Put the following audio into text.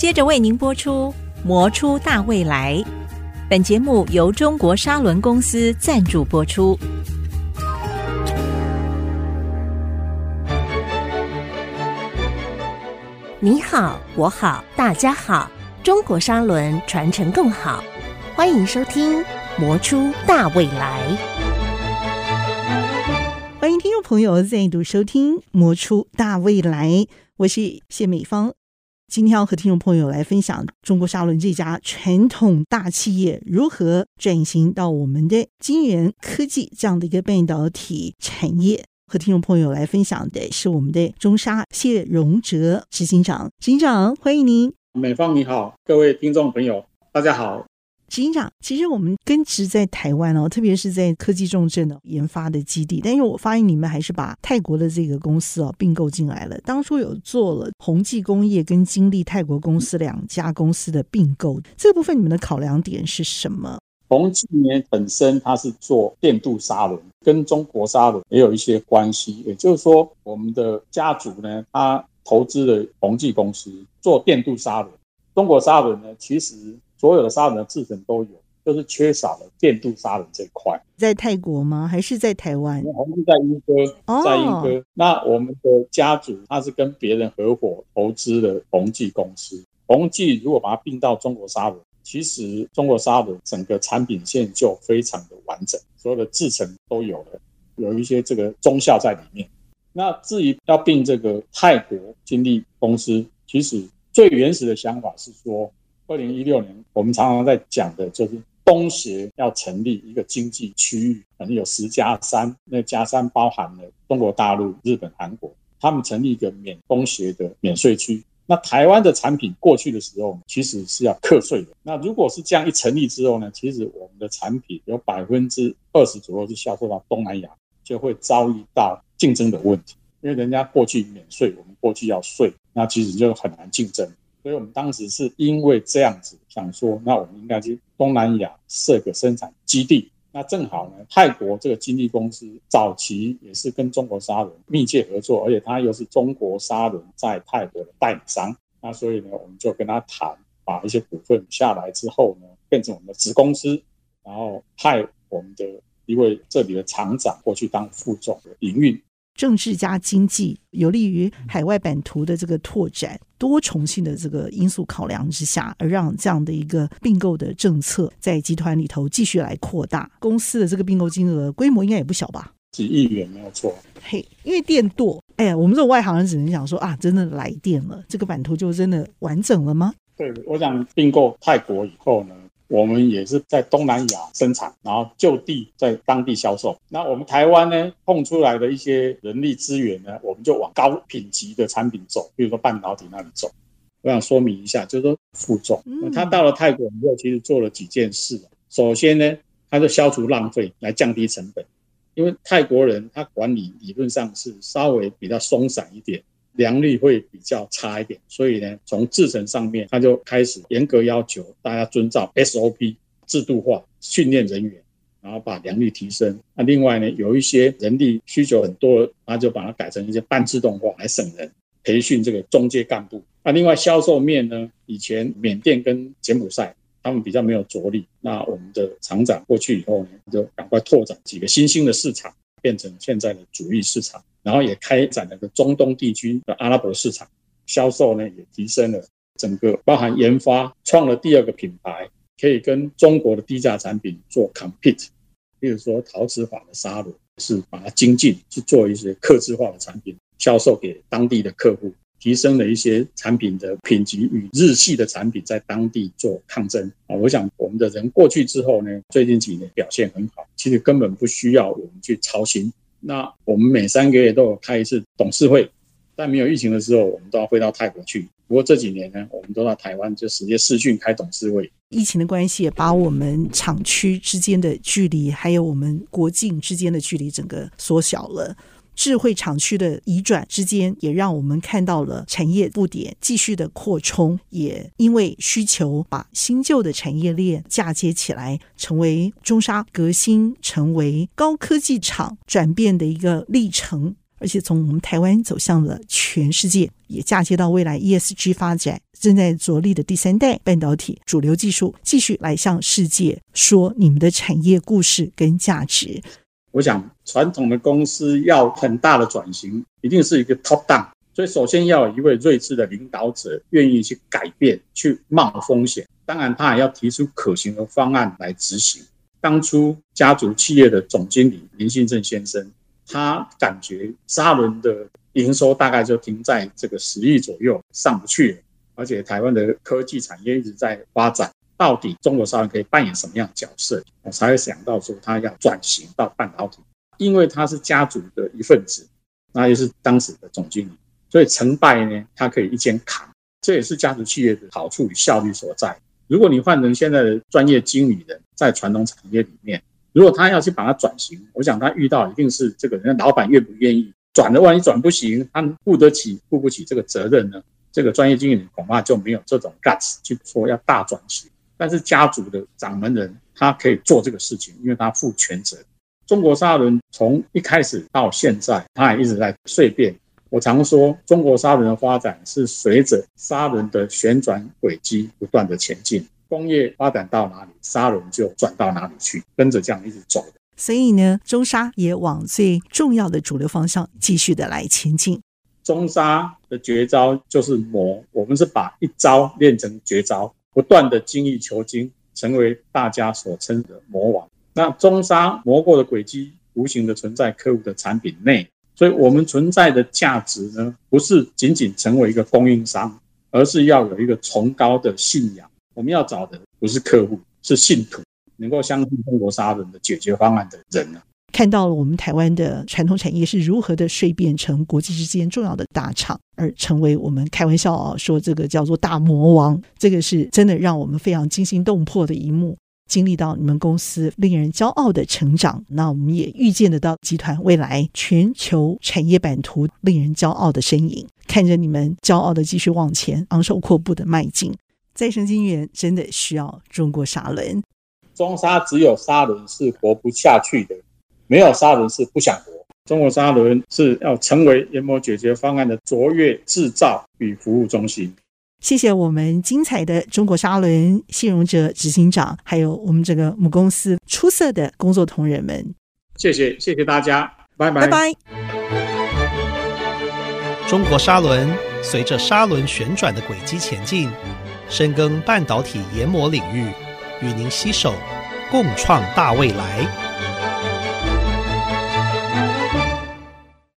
接着为您播出《魔出大未来》。本节目由中国沙伦公司赞助播出。你好，我好，大家好，中国沙伦传承更好。欢迎收听《魔出大未来》。欢迎听众朋友再度收听《魔出大未来》，我是谢美芳。今天要和听众朋友来分享中国沙伦这家传统大企业如何转型到我们的晶圆科技这样的一个半导体产业。和听众朋友来分享的是我们的中沙谢荣哲执行长，执行长欢迎您。美方你好，各位听众朋友大家好。执行长，其实我们根植在台湾哦，特别是在科技重镇的研发的基地。但是我发现你们还是把泰国的这个公司哦并购进来了。当初有做了宏技工业跟金利泰国公司两家公司的并购，这部分你们的考量点是什么？宏技呢本身它是做电镀砂轮，跟中国砂轮也有一些关系。也就是说，我们的家族呢，他投资了宏技公司做电镀砂轮。中国砂轮呢，其实。所有的砂轮的制程都有，就是缺少了电镀砂轮这一块。在泰国吗？还是在台湾？我们是在英哥，在莺歌。那我们的家族他是跟别人合伙投资的宏记公司。宏记如果把它并到中国砂轮，其实中国砂轮整个产品线就非常的完整，所有的制程都有了，有一些这个中效在里面。那至于要并这个泰国金利公司，其实最原始的想法是说。二零一六年，我们常常在讲的就是东协要成立一个经济区域，可能有十加三，那加三包含了中国大陆、日本、韩国，他们成立一个免东协的免税区。那台湾的产品过去的时候，其实是要课税的。那如果是这样一成立之后呢，其实我们的产品有百分之二十左右是销售到东南亚，就会遭遇到竞争的问题，因为人家过去免税，我们过去要税，那其实就很难竞争。所以我们当时是因为这样子想说，那我们应该去东南亚设个生产基地。那正好呢，泰国这个经纪公司早期也是跟中国砂轮密切合作，而且他又是中国砂轮在泰国的代理商。那所以呢，我们就跟他谈，把一些股份下来之后呢，变成我们的子公司，然后派我们的一位这里的厂长过去当副总的营运。政治加经济有利于海外版图的这个拓展，多重性的这个因素考量之下，而让这样的一个并购的政策在集团里头继续来扩大公司的这个并购金额规模应该也不小吧？几亿元没有错。嘿，因为电舵，哎呀，我们这种外行人只能讲说啊，真的来电了，这个版图就真的完整了吗？对，我想并购泰国以后呢。我们也是在东南亚生产，然后就地在当地销售。那我们台湾呢，碰出来的一些人力资源呢，我们就往高品级的产品走，比如说半导体那里走。我想说明一下，就是说副总，他到了泰国以后，其实做了几件事。首先呢，他就消除浪费，来降低成本。因为泰国人他管理理论上是稍微比较松散一点。良率会比较差一点，所以呢，从制程上面他就开始严格要求大家遵照 SOP 制度化训练人员，然后把良率提升。那另外呢，有一些人力需求很多，他就把它改成一些半自动化来省人，培训这个中介干部。那另外销售面呢，以前缅甸跟柬埔寨他们比较没有着力，那我们的厂长过去以后呢，就赶快拓展几个新兴的市场。变成现在的主力市场，然后也开展了个中东地区的阿拉伯市场，销售呢也提升了，整个包含研发创了第二个品牌，可以跟中国的低价产品做 compete，比如说陶瓷法的砂轮是把它精进去做一些刻字化的产品，销售给当地的客户。提升了一些产品的品级，与日系的产品在当地做抗争啊！我想我们的人过去之后呢，最近几年表现很好，其实根本不需要我们去操心。那我们每三个月都有开一次董事会，在没有疫情的时候，我们都要飞到泰国去。不过这几年呢，我们都到台湾就直接视讯开董事会。疫情的关系也把我们厂区之间的距离，还有我们国境之间的距离，整个缩小了。智慧厂区的移转之间，也让我们看到了产业布点继续的扩充，也因为需求把新旧的产业链嫁接起来，成为中沙革新成为高科技厂转变的一个历程。而且从我们台湾走向了全世界，也嫁接到未来 ESG 发展正在着力的第三代半导体主流技术，继续来向世界说你们的产业故事跟价值。我想，传统的公司要很大的转型，一定是一个 top down，所以首先要有一位睿智的领导者，愿意去改变、去冒风险。当然，他也要提出可行的方案来执行。当初家族企业的总经理林信正先生，他感觉沙伦的营收大概就停在这个十亿左右，上不去了。而且台湾的科技产业一直在发展，到底中国商人可以扮演什么样的角色？我才会想到说他要转型到半导体，因为他是家族的一份子，那也是当时的总经理，所以成败呢，他可以一肩扛。这也是家族企业的好处与效率所在。如果你换成现在的专业经理人，在传统产业里面，如果他要去把它转型，我想他遇到一定是这个人家老板愿不愿意转的，万一转不行，他负得起负不起这个责任呢？这个专业经理人恐怕就没有这种 guts 去说要大转型。但是家族的掌门人他可以做这个事情，因为他负全责。中国沙伦从一开始到现在，他也一直在蜕变。我常说，中国沙轮的发展是随着沙轮的旋转轨迹不断的前进。工业发展到哪里，沙轮就转到哪里去，跟着这样一直走。所以呢，中沙也往最重要的主流方向继续的来前进。中沙的绝招就是磨，我们是把一招练成绝招，不断的精益求精，成为大家所称的魔王。那中沙磨过的轨迹，无形的存在客户的产品内。所以我们存在的价值呢，不是仅仅成为一个供应商，而是要有一个崇高的信仰。我们要找的不是客户，是信徒，能够相信中国沙人的解决方案的人呢。看到了我们台湾的传统产业是如何的蜕变成国际之间重要的大厂，而成为我们开玩笑啊说这个叫做大魔王，这个是真的让我们非常惊心动魄的一幕。经历到你们公司令人骄傲的成长，那我们也预见得到集团未来全球产业版图令人骄傲的身影。看着你们骄傲的继续往前，昂首阔步的迈进。再生晶圆真的需要中国沙伦，中沙只有沙伦是活不下去的，没有沙轮是不想活。中国沙轮是要成为研磨解决方案的卓越制造与服务中心。谢谢我们精彩的中国沙轮谢荣哲执行长，还有我们这个母公司出色的工作同仁们。谢谢，谢谢大家，拜拜，拜拜。中国沙轮随着沙轮旋转的轨迹前进，深耕半导体研磨领域，与您携手共创大未来。